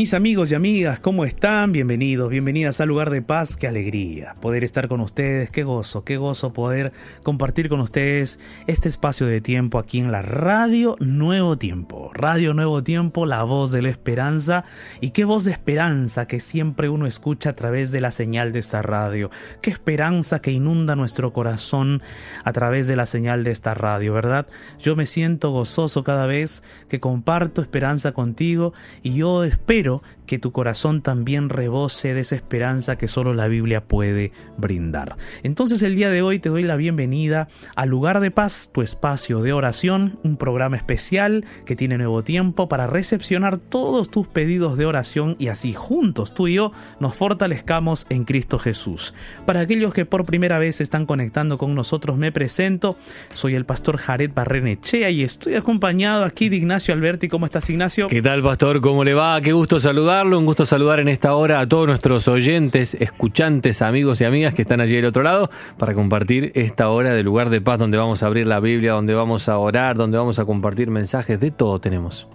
Mis amigos y amigas, ¿cómo están? Bienvenidos, bienvenidas al lugar de paz, qué alegría poder estar con ustedes, qué gozo, qué gozo poder compartir con ustedes este espacio de tiempo aquí en la Radio Nuevo Tiempo. Radio Nuevo Tiempo, la voz de la esperanza y qué voz de esperanza que siempre uno escucha a través de la señal de esta radio. Qué esperanza que inunda nuestro corazón a través de la señal de esta radio, ¿verdad? Yo me siento gozoso cada vez que comparto esperanza contigo y yo espero pero que tu corazón también rebose de esa esperanza que solo la Biblia puede brindar. Entonces el día de hoy te doy la bienvenida al lugar de paz, tu espacio de oración, un programa especial que tiene nuevo tiempo para recepcionar todos tus pedidos de oración y así juntos tú y yo nos fortalezcamos en Cristo Jesús. Para aquellos que por primera vez están conectando con nosotros me presento, soy el pastor Jared Barrenechea y estoy acompañado aquí de Ignacio Alberti. ¿Cómo estás Ignacio? ¿Qué tal pastor? ¿Cómo le va? Qué gusto saludarlo, un gusto saludar en esta hora a todos nuestros oyentes, escuchantes, amigos y amigas que están allí del otro lado para compartir esta hora de lugar de paz donde vamos a abrir la Biblia, donde vamos a orar, donde vamos a compartir mensajes, de todo tenemos.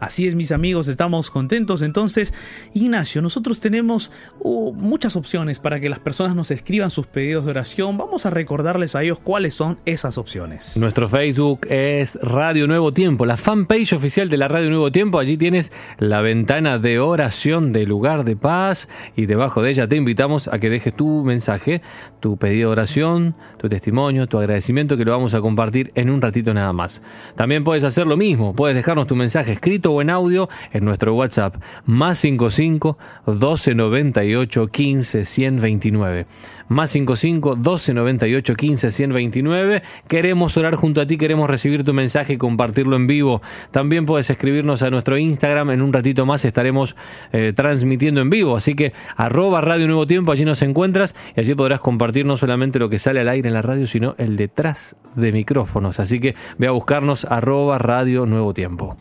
Así es, mis amigos, estamos contentos. Entonces, Ignacio, nosotros tenemos uh, muchas opciones para que las personas nos escriban sus pedidos de oración. Vamos a recordarles a ellos cuáles son esas opciones. Nuestro Facebook es Radio Nuevo Tiempo, la fanpage oficial de la Radio Nuevo Tiempo. Allí tienes la ventana de de lugar de paz y debajo de ella te invitamos a que dejes tu mensaje, tu pedido de oración, tu testimonio, tu agradecimiento que lo vamos a compartir en un ratito nada más. También puedes hacer lo mismo, puedes dejarnos tu mensaje escrito o en audio en nuestro WhatsApp más 55 12 98 15 129 más 55 12 98 15 129. Queremos orar junto a ti, queremos recibir tu mensaje y compartirlo en vivo. También puedes escribirnos a nuestro Instagram, en un ratito más estaremos eh, transmitiendo en vivo, así que arroba Radio Nuevo Tiempo, allí nos encuentras y allí podrás compartir no solamente lo que sale al aire en la radio, sino el detrás de micrófonos. Así que ve a buscarnos arroba Radio Nuevo Tiempo.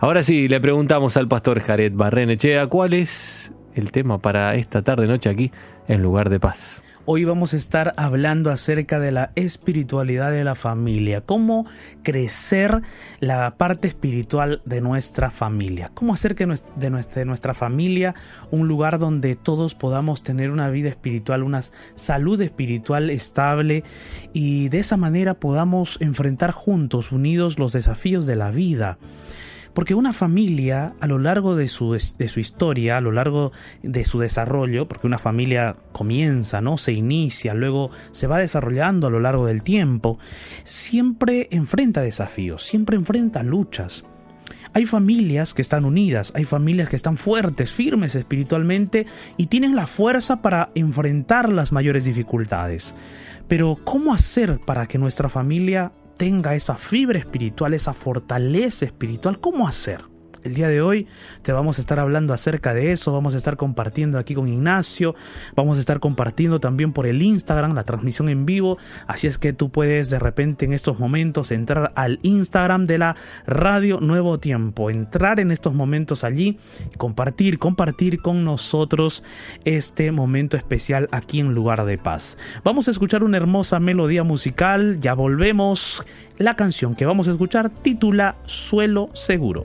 Ahora sí, le preguntamos al pastor Jared Barrenechea cuál es el tema para esta tarde noche aquí en Lugar de Paz. Hoy vamos a estar hablando acerca de la espiritualidad de la familia, cómo crecer la parte espiritual de nuestra familia, cómo hacer que de nuestra, familia un lugar donde todos podamos tener una vida espiritual, una salud espiritual estable y de esa manera podamos enfrentar juntos, unidos, los desafíos de la vida. Porque una familia a lo largo de su, de su historia, a lo largo de su desarrollo, porque una familia comienza, ¿no? Se inicia, luego se va desarrollando a lo largo del tiempo, siempre enfrenta desafíos, siempre enfrenta luchas. Hay familias que están unidas, hay familias que están fuertes, firmes espiritualmente y tienen la fuerza para enfrentar las mayores dificultades. Pero ¿cómo hacer para que nuestra familia tenga esa fibra espiritual, esa fortaleza espiritual, ¿cómo hacer? El día de hoy te vamos a estar hablando acerca de eso, vamos a estar compartiendo aquí con Ignacio, vamos a estar compartiendo también por el Instagram la transmisión en vivo, así es que tú puedes de repente en estos momentos entrar al Instagram de la Radio Nuevo Tiempo, entrar en estos momentos allí, compartir, compartir con nosotros este momento especial aquí en Lugar de Paz. Vamos a escuchar una hermosa melodía musical, ya volvemos. La canción que vamos a escuchar titula Suelo Seguro.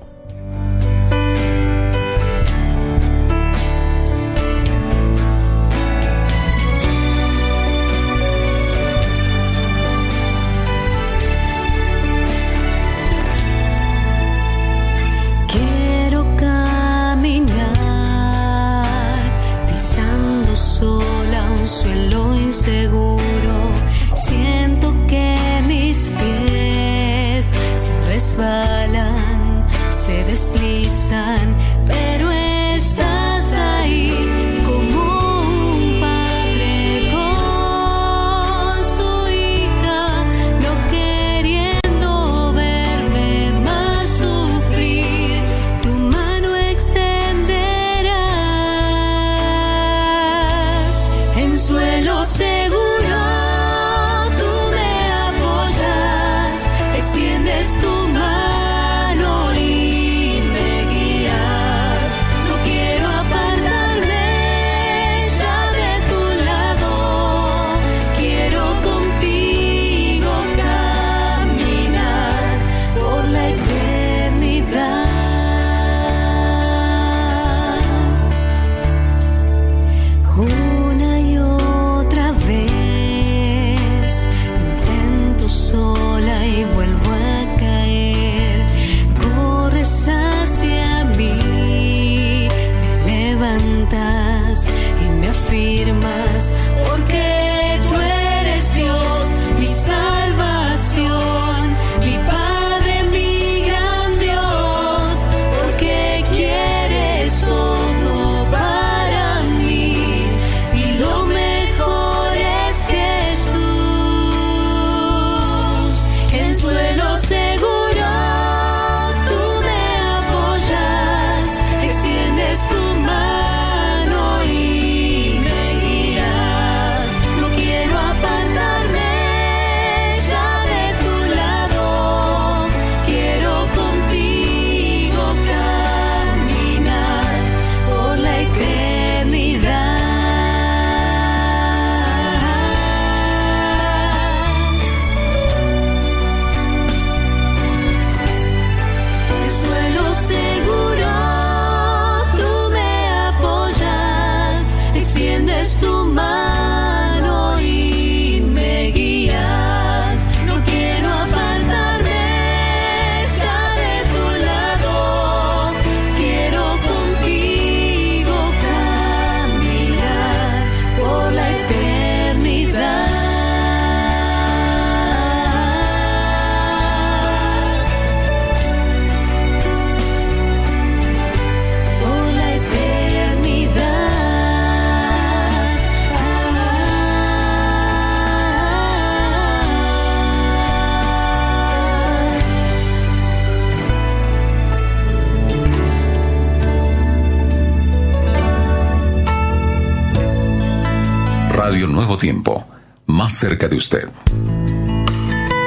Radio Nuevo Tiempo, más cerca de usted.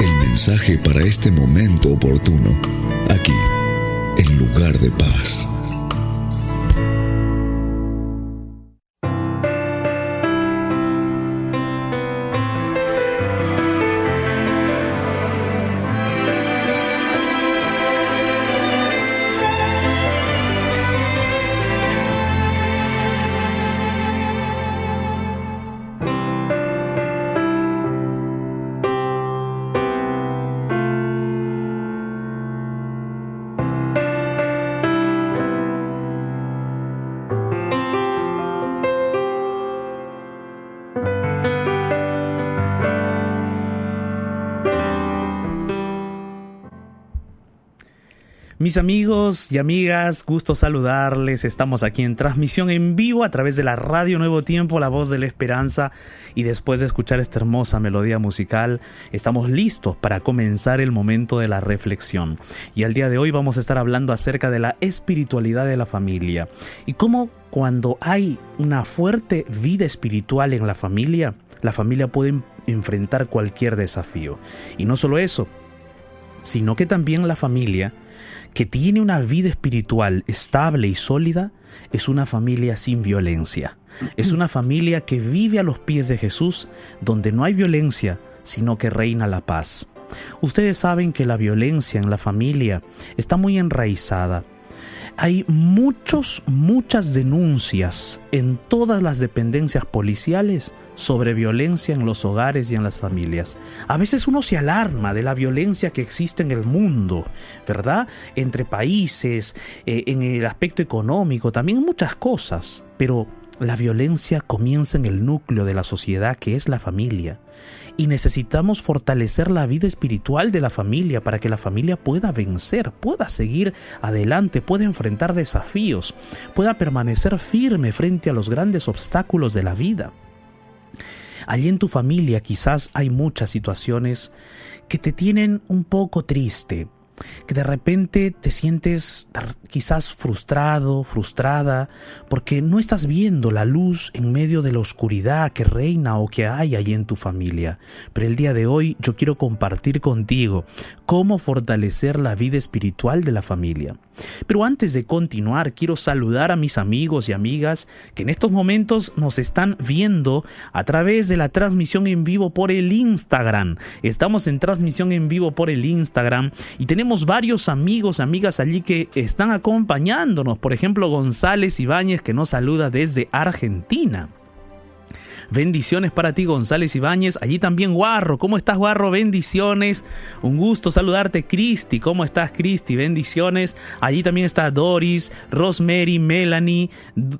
El mensaje para este momento oportuno, aquí, en lugar de paz. Mis amigos y amigas, gusto saludarles. Estamos aquí en transmisión en vivo a través de la Radio Nuevo Tiempo, la voz de la esperanza. Y después de escuchar esta hermosa melodía musical, estamos listos para comenzar el momento de la reflexión. Y al día de hoy vamos a estar hablando acerca de la espiritualidad de la familia y cómo cuando hay una fuerte vida espiritual en la familia, la familia puede enfrentar cualquier desafío. Y no solo eso, sino que también la familia que tiene una vida espiritual estable y sólida es una familia sin violencia. Es una familia que vive a los pies de Jesús, donde no hay violencia, sino que reina la paz. Ustedes saben que la violencia en la familia está muy enraizada. Hay muchos, muchas denuncias en todas las dependencias policiales sobre violencia en los hogares y en las familias. A veces uno se alarma de la violencia que existe en el mundo, ¿verdad? Entre países, eh, en el aspecto económico, también muchas cosas, pero la violencia comienza en el núcleo de la sociedad que es la familia. Y necesitamos fortalecer la vida espiritual de la familia para que la familia pueda vencer, pueda seguir adelante, pueda enfrentar desafíos, pueda permanecer firme frente a los grandes obstáculos de la vida. Allí en tu familia quizás hay muchas situaciones que te tienen un poco triste, que de repente te sientes quizás frustrado, frustrada, porque no estás viendo la luz en medio de la oscuridad que reina o que hay allí en tu familia. Pero el día de hoy yo quiero compartir contigo cómo fortalecer la vida espiritual de la familia. Pero antes de continuar, quiero saludar a mis amigos y amigas que en estos momentos nos están viendo a través de la transmisión en vivo por el Instagram. Estamos en transmisión en vivo por el Instagram y tenemos varios amigos, amigas allí que están acompañándonos. Por ejemplo, González Ibáñez que nos saluda desde Argentina. Bendiciones para ti, González Ibáñez. Allí también Guarro. ¿Cómo estás, Guarro? Bendiciones. Un gusto saludarte, Cristi. ¿Cómo estás, Cristi? Bendiciones. Allí también está Doris, Rosemary, Melanie,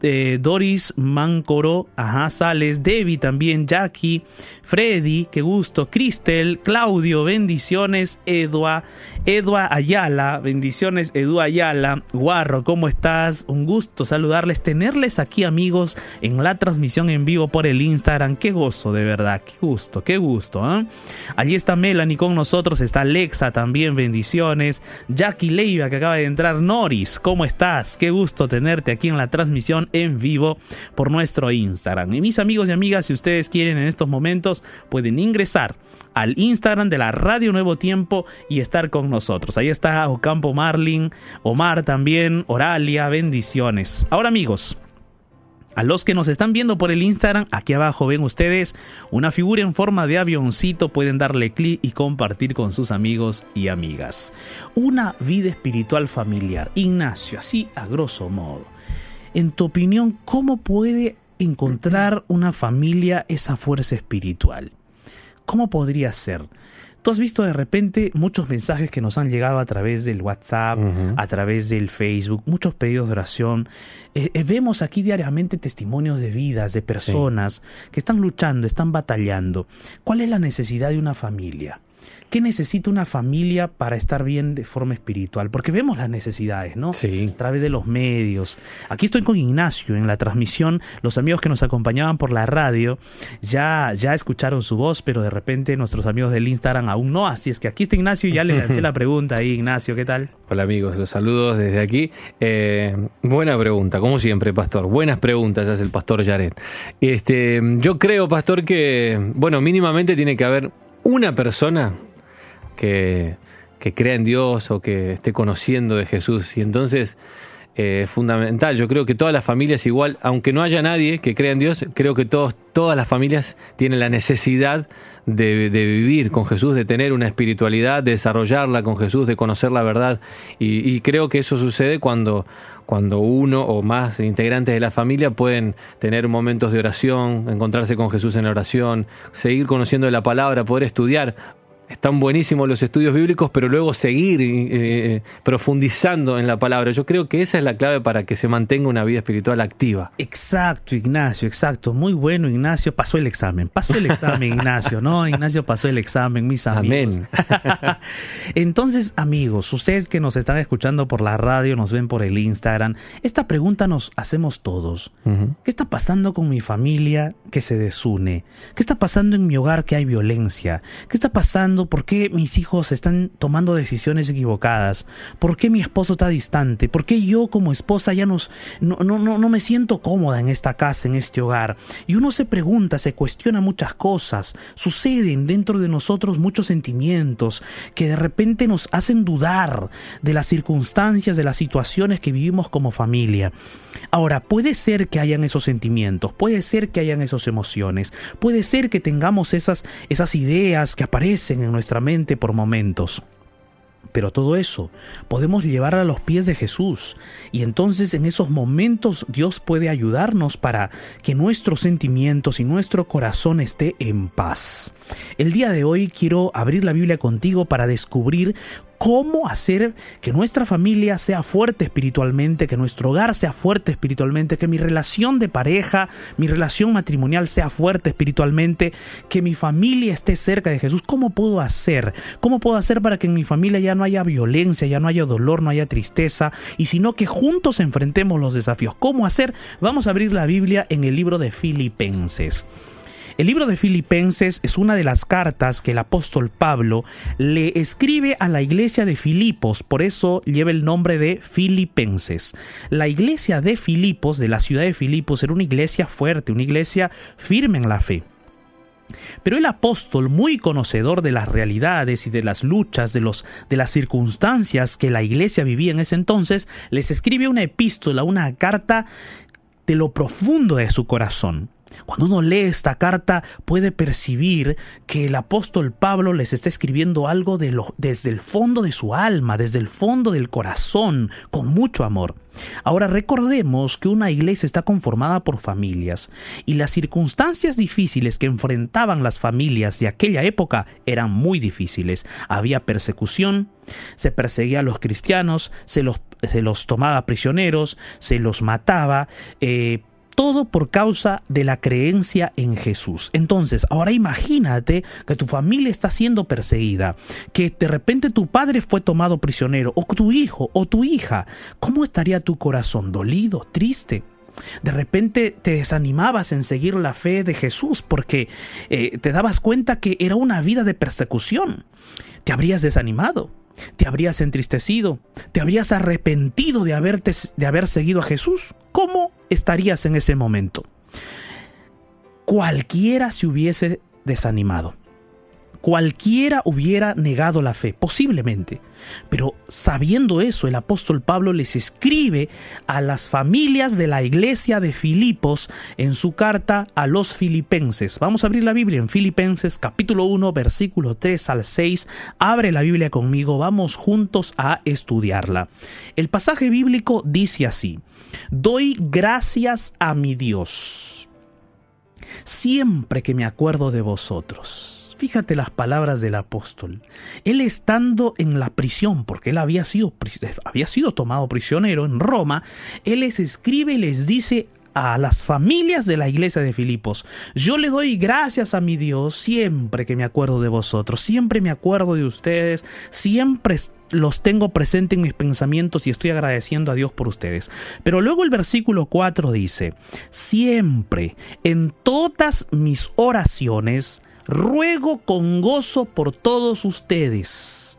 eh, Doris Mancoro. Ajá, Sales, Debbie también, Jackie, Freddy, qué gusto. Cristel, Claudio, bendiciones. Edua, Edua Ayala, bendiciones. Edu Ayala. Guarro, ¿cómo estás? Un gusto saludarles, tenerles aquí, amigos, en la transmisión en vivo por el Instagram. Qué gozo, de verdad. Qué gusto, qué gusto. ¿eh? Allí está Melanie con nosotros. Está Alexa también. Bendiciones. Jackie Leiva que acaba de entrar. Noris, ¿cómo estás? Qué gusto tenerte aquí en la transmisión en vivo por nuestro Instagram. Y mis amigos y amigas, si ustedes quieren en estos momentos, pueden ingresar al Instagram de la Radio Nuevo Tiempo y estar con nosotros. Ahí está Ocampo Marlin, Omar también, Oralia, bendiciones. Ahora amigos, a los que nos están viendo por el Instagram, aquí abajo ven ustedes una figura en forma de avioncito, pueden darle clic y compartir con sus amigos y amigas. Una vida espiritual familiar. Ignacio, así a grosso modo. En tu opinión, ¿cómo puede encontrar una familia esa fuerza espiritual? ¿Cómo podría ser? Tú has visto de repente muchos mensajes que nos han llegado a través del WhatsApp, a través del Facebook, muchos pedidos de oración. Eh, eh, vemos aquí diariamente testimonios de vidas, de personas que están luchando, están batallando. ¿Cuál es la necesidad de una familia? ¿Qué necesita una familia para estar bien de forma espiritual? Porque vemos las necesidades, ¿no? Sí. A través de los medios. Aquí estoy con Ignacio en la transmisión. Los amigos que nos acompañaban por la radio ya, ya escucharon su voz, pero de repente nuestros amigos del Instagram aún no. Así es que aquí está Ignacio y ya le lancé la pregunta ahí, Ignacio, ¿qué tal? Hola amigos, los saludos desde aquí. Eh, buena pregunta, como siempre, Pastor. Buenas preguntas, hace el Pastor Yaret. Este, yo creo, Pastor, que, bueno, mínimamente tiene que haber una persona que, que crea en Dios o que esté conociendo de Jesús. Y entonces eh, fundamental. Yo creo que todas las familias igual, aunque no haya nadie que crea en Dios, creo que todos, todas las familias tienen la necesidad de, vivir con Jesús, de tener una espiritualidad, de desarrollarla con Jesús, de conocer la verdad. Y, y creo que eso sucede cuando, cuando uno o más integrantes de la familia pueden tener momentos de oración, encontrarse con Jesús en la oración, seguir conociendo la palabra, poder estudiar están buenísimos los estudios bíblicos, pero luego seguir eh, profundizando en la palabra. Yo creo que esa es la clave para que se mantenga una vida espiritual activa. Exacto, Ignacio, exacto. Muy bueno, Ignacio. Pasó el examen. Pasó el examen, Ignacio, ¿no? Ignacio pasó el examen, mis amigos. Amén. Entonces, amigos, ustedes que nos están escuchando por la radio, nos ven por el Instagram, esta pregunta nos hacemos todos. ¿Qué está pasando con mi familia que se desune? ¿Qué está pasando en mi hogar que hay violencia? ¿Qué está pasando? ¿Por qué mis hijos están tomando decisiones equivocadas? ¿Por qué mi esposo está distante? ¿Por qué yo como esposa ya nos, no, no, no, no me siento cómoda en esta casa, en este hogar? Y uno se pregunta, se cuestiona muchas cosas. Suceden dentro de nosotros muchos sentimientos que de repente nos hacen dudar de las circunstancias, de las situaciones que vivimos como familia. Ahora, puede ser que hayan esos sentimientos, puede ser que hayan esas emociones, puede ser que tengamos esas, esas ideas que aparecen en nuestra mente por momentos. Pero todo eso podemos llevar a los pies de Jesús y entonces en esos momentos Dios puede ayudarnos para que nuestros sentimientos y nuestro corazón esté en paz. El día de hoy quiero abrir la Biblia contigo para descubrir cómo hacer que nuestra familia sea fuerte espiritualmente, que nuestro hogar sea fuerte espiritualmente, que mi relación de pareja, mi relación matrimonial sea fuerte espiritualmente, que mi familia esté cerca de Jesús. ¿Cómo puedo hacer? ¿Cómo puedo hacer para que en mi familia ya no haya violencia, ya no haya dolor, no haya tristeza, y sino que juntos enfrentemos los desafíos? ¿Cómo hacer? Vamos a abrir la Biblia en el libro de Filipenses. El libro de Filipenses es una de las cartas que el apóstol Pablo le escribe a la iglesia de Filipos, por eso lleva el nombre de Filipenses. La iglesia de Filipos, de la ciudad de Filipos, era una iglesia fuerte, una iglesia firme en la fe. Pero el apóstol, muy conocedor de las realidades y de las luchas, de, los, de las circunstancias que la iglesia vivía en ese entonces, les escribe una epístola, una carta de lo profundo de su corazón. Cuando uno lee esta carta puede percibir que el apóstol Pablo les está escribiendo algo de lo, desde el fondo de su alma, desde el fondo del corazón, con mucho amor. Ahora recordemos que una iglesia está conformada por familias y las circunstancias difíciles que enfrentaban las familias de aquella época eran muy difíciles. Había persecución, se perseguía a los cristianos, se los, se los tomaba prisioneros, se los mataba, eh, todo por causa de la creencia en Jesús. Entonces, ahora imagínate que tu familia está siendo perseguida, que de repente tu padre fue tomado prisionero, o tu hijo, o tu hija. ¿Cómo estaría tu corazón? ¿Dolido? ¿Triste? De repente te desanimabas en seguir la fe de Jesús porque eh, te dabas cuenta que era una vida de persecución. Te habrías desanimado, te habrías entristecido, te habrías arrepentido de, haberte, de haber seguido a Jesús. ¿Cómo estarías en ese momento? Cualquiera se hubiese desanimado. Cualquiera hubiera negado la fe, posiblemente. Pero sabiendo eso, el apóstol Pablo les escribe a las familias de la iglesia de Filipos en su carta a los filipenses. Vamos a abrir la Biblia en Filipenses capítulo 1, versículo 3 al 6. Abre la Biblia conmigo, vamos juntos a estudiarla. El pasaje bíblico dice así, doy gracias a mi Dios siempre que me acuerdo de vosotros. Fíjate las palabras del apóstol. Él estando en la prisión, porque él había sido, había sido tomado prisionero en Roma, él les escribe y les dice a las familias de la iglesia de Filipos. Yo le doy gracias a mi Dios siempre que me acuerdo de vosotros, siempre me acuerdo de ustedes, siempre los tengo presente en mis pensamientos y estoy agradeciendo a Dios por ustedes. Pero luego el versículo 4 dice, siempre, en todas mis oraciones, ruego con gozo por todos ustedes,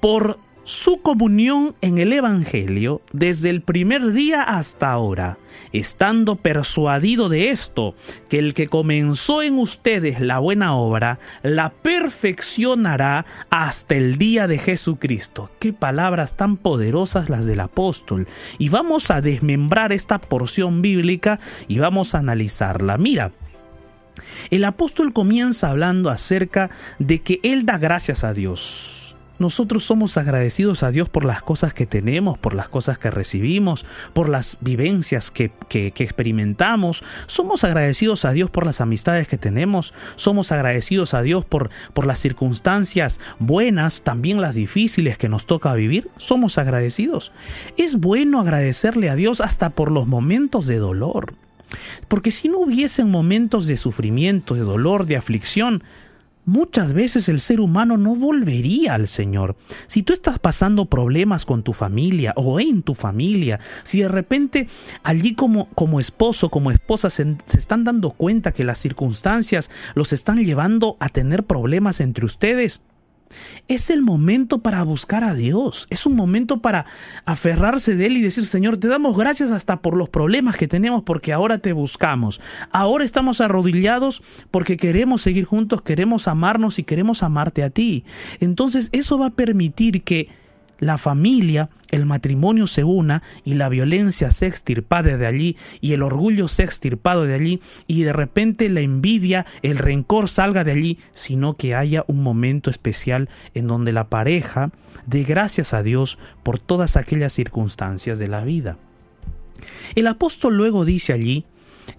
por su comunión en el Evangelio desde el primer día hasta ahora, estando persuadido de esto, que el que comenzó en ustedes la buena obra, la perfeccionará hasta el día de Jesucristo. Qué palabras tan poderosas las del apóstol. Y vamos a desmembrar esta porción bíblica y vamos a analizarla. Mira, el apóstol comienza hablando acerca de que él da gracias a Dios nosotros somos agradecidos a Dios por las cosas que tenemos, por las cosas que recibimos, por las vivencias que, experimentamos. Somos agradecidos a Dios por las amistades que tenemos. Somos agradecidos a Dios por, las circunstancias buenas, también las difíciles que nos toca vivir. Somos agradecidos. Es bueno agradecerle a Dios hasta por los momentos de dolor. Porque si no hubiesen momentos de sufrimiento, de dolor, de aflicción, Muchas veces el ser humano no volvería al Señor. Si tú estás pasando problemas con tu familia o en tu familia, si de repente allí como, como esposo, como esposa se, se están dando cuenta que las circunstancias los están llevando a tener problemas entre ustedes, es el momento para buscar a Dios. Es un momento para aferrarse de Él y decir, Señor, te damos gracias hasta por los problemas que tenemos porque ahora te buscamos. Ahora estamos arrodillados porque queremos seguir juntos, queremos amarnos y queremos amarte a ti. Entonces eso va a permitir que la familia, el matrimonio se una y la violencia se extirpade de allí y el orgullo se extirpado de allí y de repente la envidia, el rencor salga de allí, sino que haya un momento especial en donde la pareja dé gracias a Dios por todas aquellas circunstancias de la vida. El apóstol luego dice allí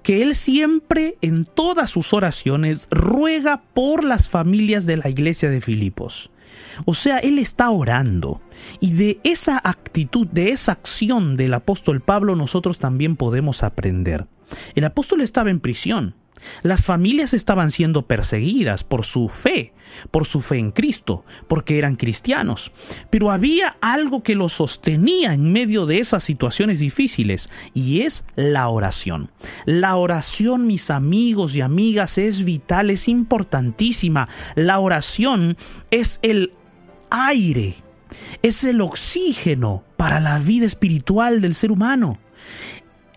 que él siempre en todas sus oraciones ruega por las familias de la iglesia de Filipos. O sea, él está orando. Y de esa actitud, de esa acción del apóstol Pablo, nosotros también podemos aprender. El apóstol estaba en prisión. Las familias estaban siendo perseguidas por su fe, por su fe en Cristo, porque eran cristianos. Pero había algo que los sostenía en medio de esas situaciones difíciles y es la oración. La oración, mis amigos y amigas, es vital, es importantísima. La oración es el aire, es el oxígeno para la vida espiritual del ser humano.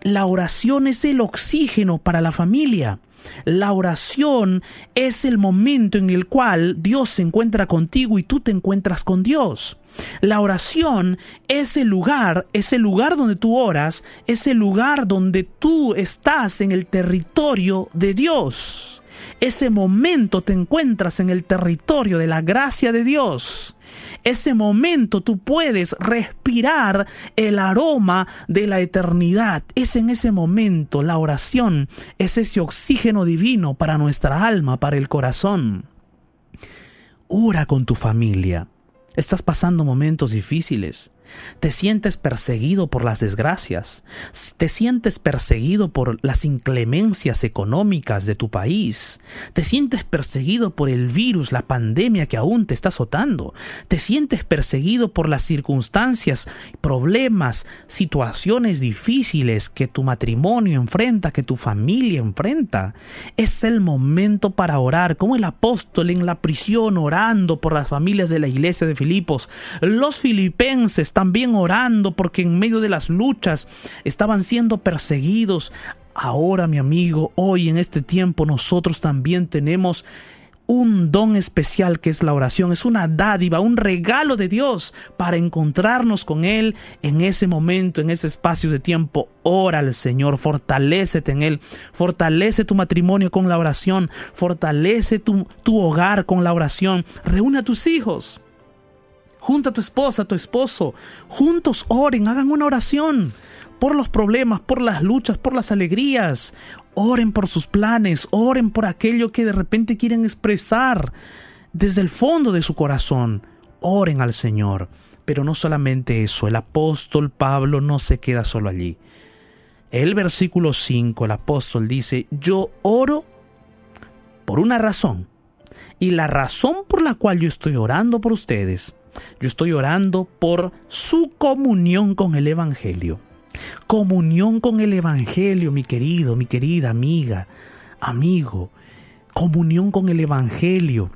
La oración es el oxígeno para la familia. La oración es el momento en el cual Dios se encuentra contigo y tú te encuentras con Dios. La oración es el lugar, es el lugar donde tú oras, es el lugar donde tú estás en el territorio de Dios. Ese momento te encuentras en el territorio de la gracia de Dios ese momento tú puedes respirar el aroma de la eternidad. Es en ese momento la oración, es ese oxígeno divino para nuestra alma, para el corazón. Ora con tu familia. Estás pasando momentos difíciles. Te sientes perseguido por las desgracias, te sientes perseguido por las inclemencias económicas de tu país, te sientes perseguido por el virus, la pandemia que aún te está azotando, te sientes perseguido por las circunstancias, problemas, situaciones difíciles que tu matrimonio enfrenta, que tu familia enfrenta. Es el momento para orar, como el apóstol en la prisión orando por las familias de la iglesia de Filipos. Los filipenses también orando porque en medio de las luchas estaban siendo perseguidos. Ahora, mi amigo, hoy en este tiempo nosotros también tenemos un don especial que es la oración, es una dádiva, un regalo de Dios para encontrarnos con Él en ese momento, en ese espacio de tiempo. Ora al Señor, fortalécete en Él, fortalece tu matrimonio con la oración, fortalece tu, tu hogar con la oración, reúne a tus hijos. Junta a tu esposa, a tu esposo. Juntos oren, hagan una oración por los problemas, por las luchas, por las alegrías. Oren por sus planes, oren por aquello que de repente quieren expresar desde el fondo de su corazón. Oren al Señor. Pero no solamente eso, el apóstol Pablo no se queda solo allí. el versículo 5, el apóstol dice, yo oro por una razón. Y la razón por la cual yo estoy orando por ustedes, yo estoy orando por su comunión con el Evangelio. Comunión con el Evangelio, mi querido, mi querida amiga, amigo. Comunión con el Evangelio.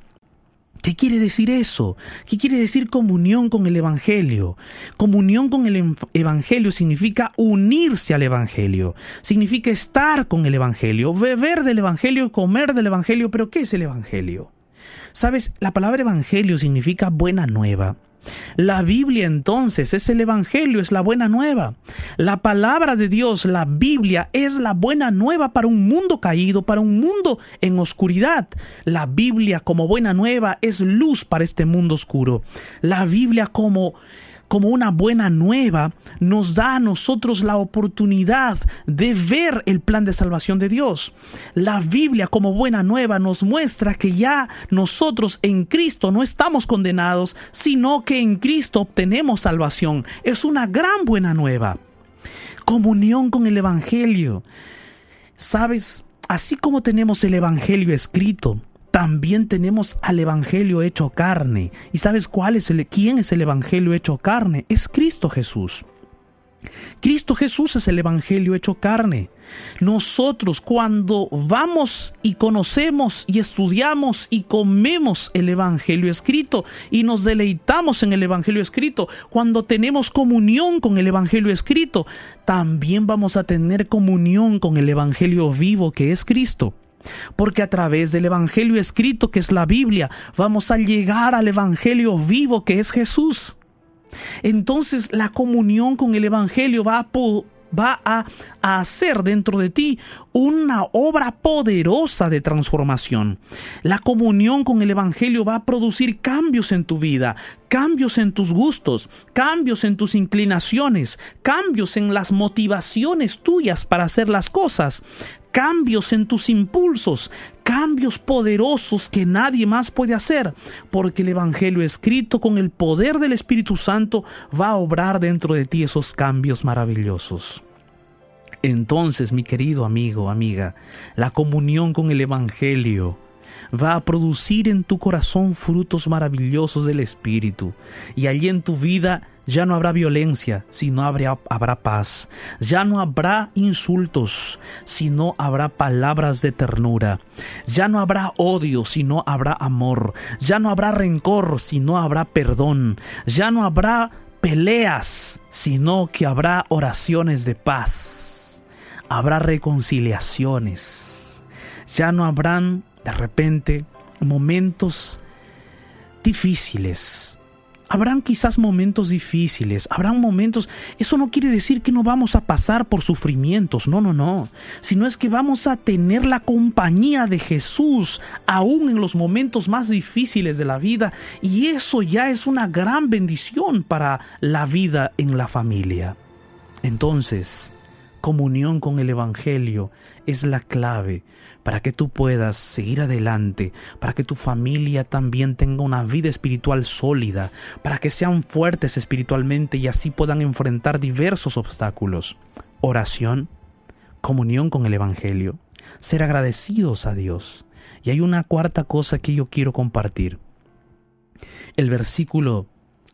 ¿Qué quiere decir eso? ¿Qué quiere decir comunión con el Evangelio? Comunión con el Evangelio significa unirse al Evangelio, significa estar con el Evangelio, beber del Evangelio, comer del Evangelio, pero ¿qué es el Evangelio? Sabes, la palabra Evangelio significa buena nueva. La Biblia entonces es el Evangelio, es la buena nueva. La palabra de Dios, la Biblia, es la buena nueva para un mundo caído, para un mundo en oscuridad. La Biblia como buena nueva es luz para este mundo oscuro. La Biblia como como una buena nueva, nos da a nosotros la oportunidad de ver el plan de salvación de Dios. La Biblia como buena nueva nos muestra que ya nosotros en Cristo no estamos condenados, sino que en Cristo obtenemos salvación. Es una gran buena nueva. Comunión con el Evangelio. Sabes, así como tenemos el Evangelio escrito, también tenemos al Evangelio hecho carne. ¿Y sabes cuál es el, quién es el Evangelio hecho carne? Es Cristo Jesús. Cristo Jesús es el Evangelio hecho carne. Nosotros cuando vamos y conocemos y estudiamos y comemos el Evangelio escrito y nos deleitamos en el Evangelio escrito, cuando tenemos comunión con el Evangelio escrito, también vamos a tener comunión con el Evangelio vivo que es Cristo. Porque a través del Evangelio escrito que es la Biblia, vamos a llegar al Evangelio vivo que es Jesús. Entonces la comunión con el Evangelio va a, hacer dentro de ti una obra poderosa de transformación. La comunión con el Evangelio va a producir cambios en tu vida, cambios en tus gustos, cambios en tus inclinaciones, cambios en las motivaciones tuyas para hacer las cosas, cambios en tus impulsos, cambios poderosos que nadie más puede hacer, porque el Evangelio escrito con el poder del Espíritu Santo va a obrar dentro de ti esos cambios maravillosos. Entonces, mi querido amigo, amiga, la comunión con el Evangelio va a producir en tu corazón frutos maravillosos del Espíritu, y allí en tu vida ya no habrá violencia, sino habrá, habrá paz. Ya no habrá insultos, sino habrá palabras de ternura. Ya no habrá odio, sino habrá amor. Ya no habrá rencor, sino habrá perdón. Ya no habrá peleas, sino que habrá oraciones de paz. Habrá reconciliaciones. Ya no habrán, de repente, momentos difíciles, Habrán quizás momentos difíciles, habrán momentos, eso no quiere decir que no vamos a pasar por sufrimientos, no, no, no, sino es que vamos a tener la compañía de Jesús aún en los momentos más difíciles de la vida y eso ya es una gran bendición para la vida en la familia. Entonces, comunión con el Evangelio es la clave para que tú puedas seguir adelante, para que tu familia también tenga una vida espiritual sólida, para que sean fuertes espiritualmente y así puedan enfrentar diversos obstáculos. Oración, comunión con el Evangelio, ser agradecidos a Dios. Y hay una cuarta cosa que yo quiero compartir. El versículo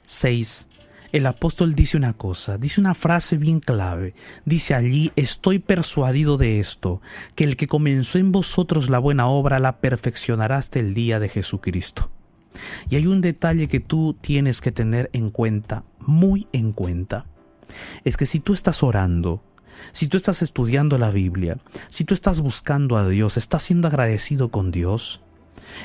6 el apóstol dice una cosa, dice una frase bien clave. Dice allí, estoy persuadido de esto, que el que comenzó en vosotros la buena obra la perfeccionará hasta el día de Jesucristo. Y hay un detalle que tú tienes que tener en cuenta, muy en cuenta. Es que si tú estás orando, si tú estás estudiando la Biblia, si tú estás buscando a Dios, estás siendo agradecido con Dios,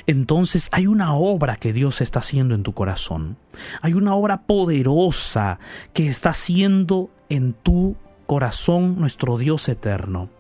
entonces hay una obra que Dios está haciendo en tu corazón. Hay una obra poderosa que está haciendo en tu corazón nuestro Dios eterno.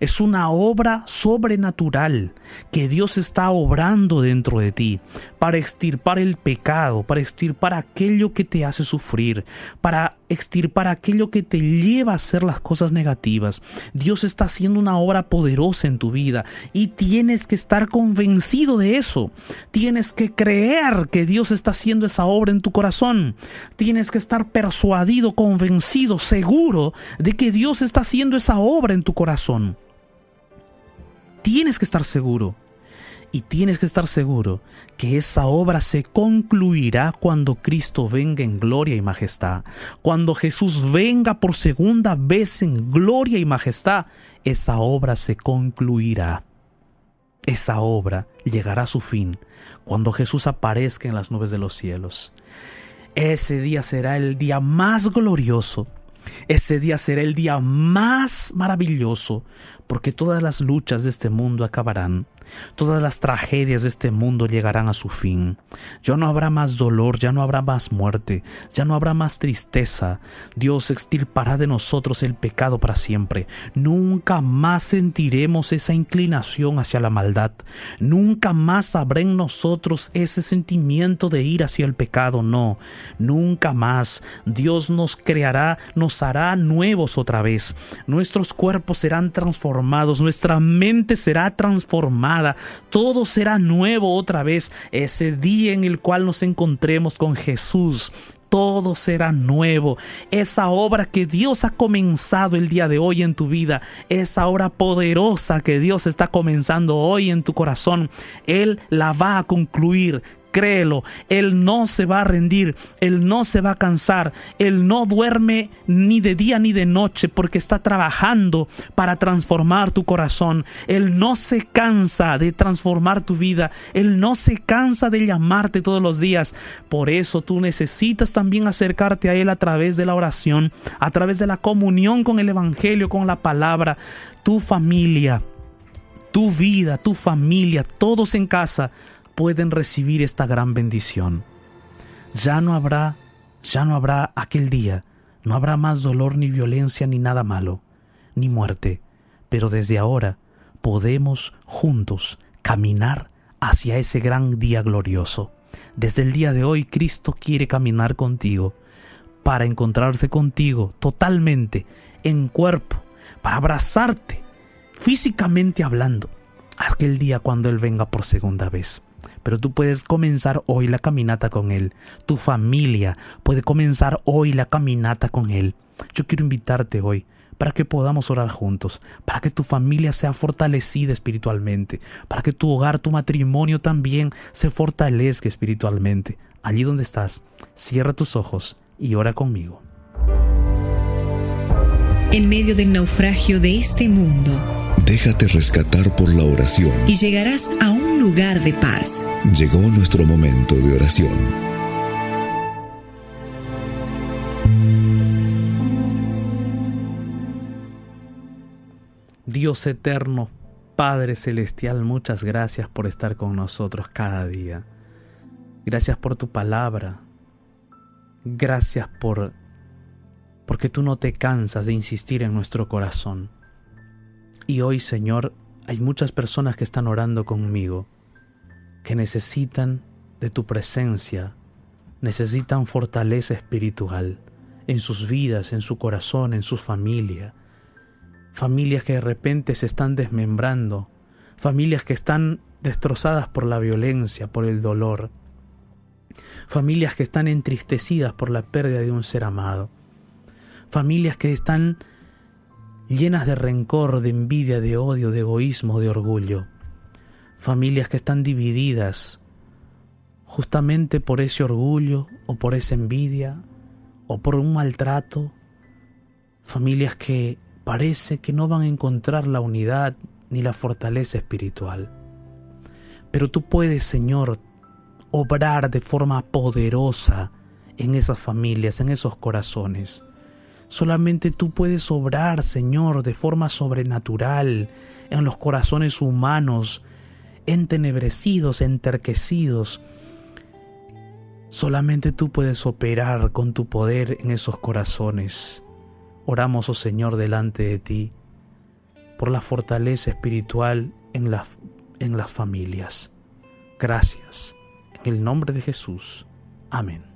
Es una obra sobrenatural que Dios está obrando dentro de ti para extirpar el pecado, para extirpar aquello que te hace sufrir, para extirpar aquello que te lleva a hacer las cosas negativas. Dios está haciendo una obra poderosa en tu vida y tienes que estar convencido de eso. Tienes que creer que Dios está haciendo esa obra en tu corazón. Tienes que estar persuadido, convencido, seguro de que Dios está haciendo esa obra en tu corazón. Tienes que estar seguro. Y tienes que estar seguro que esa obra se concluirá cuando Cristo venga en gloria y majestad. Cuando Jesús venga por segunda vez en gloria y majestad, esa obra se concluirá. Esa obra llegará a su fin cuando Jesús aparezca en las nubes de los cielos. Ese día será el día más glorioso ese día será el día más maravilloso, porque todas las luchas de este mundo acabarán, todas las tragedias de este mundo llegarán a su fin. Ya no habrá más dolor, ya no habrá más muerte, ya no habrá más tristeza. Dios extirpará de nosotros el pecado para siempre. Nunca más sentiremos esa inclinación hacia la maldad. Nunca más habrá en nosotros ese sentimiento de ir hacia el pecado. No, nunca más. Dios nos creará, nos hará nuevos otra vez. Nuestros cuerpos serán transformados, nuestra mente será transformada, todo será nuevo otra vez. Ese día en el cual nos encontremos con Jesús, todo será nuevo. Esa obra que Dios ha comenzado el día de hoy en tu vida, esa obra poderosa que Dios está comenzando hoy en tu corazón, Él la va a concluir créelo, Él no se va a rendir, Él no se va a cansar, Él no duerme ni de día ni de noche porque está trabajando para transformar tu corazón, Él no se cansa de transformar tu vida, Él no se cansa de llamarte todos los días, por eso tú necesitas también acercarte a Él a través de la oración, a través de la comunión con el Evangelio, con la palabra, tu familia tu vida, tu familia, todos en casa pueden recibir esta gran bendición. Ya no habrá, ya no habrá aquel día, no habrá más dolor ni violencia ni nada malo, ni muerte, pero desde ahora podemos juntos caminar hacia ese gran día glorioso. Desde el día de hoy Cristo quiere caminar contigo para encontrarse contigo totalmente en cuerpo, para abrazarte físicamente hablando, aquel día cuando Él venga por segunda vez. Pero tú puedes comenzar hoy la caminata con Él. Tu familia puede comenzar hoy la caminata con Él. Yo quiero invitarte hoy para que podamos orar juntos, para que tu familia sea fortalecida espiritualmente, para que tu hogar, tu matrimonio también se fortalezca espiritualmente. Allí donde estás, cierra tus ojos y ora conmigo. En medio del naufragio de este mundo, Déjate rescatar por la oración. Y llegarás a un lugar de paz. Llegó nuestro momento de oración. Dios eterno, Padre Celestial, muchas gracias por estar con nosotros cada día. Gracias por tu palabra. Gracias por porque tú no te cansas de insistir en nuestro corazón. Y hoy, Señor, hay muchas personas que están orando conmigo, que necesitan de tu presencia, necesitan fortaleza espiritual en sus vidas, en su corazón, en su familia. Familias que de repente se están desmembrando, familias que están destrozadas por la violencia, por el dolor, familias que están entristecidas por la pérdida de un ser amado, familias que están llenas de rencor, de envidia, de odio, de egoísmo, de orgullo. Familias que están divididas justamente por ese orgullo o por esa envidia o por un maltrato. Familias que parece que no van a encontrar la unidad ni la fortaleza espiritual. Pero tú puedes, Señor, obrar de forma poderosa en esas familias, en esos corazones. Solamente tú puedes obrar, Señor, de forma sobrenatural en los corazones humanos, entenebrecidos, enterquecidos. Solamente tú puedes operar con tu poder en esos corazones. Oramos, oh Señor, delante de ti, por la fortaleza espiritual en, en las familias. Gracias. En el nombre de Jesús. Amén.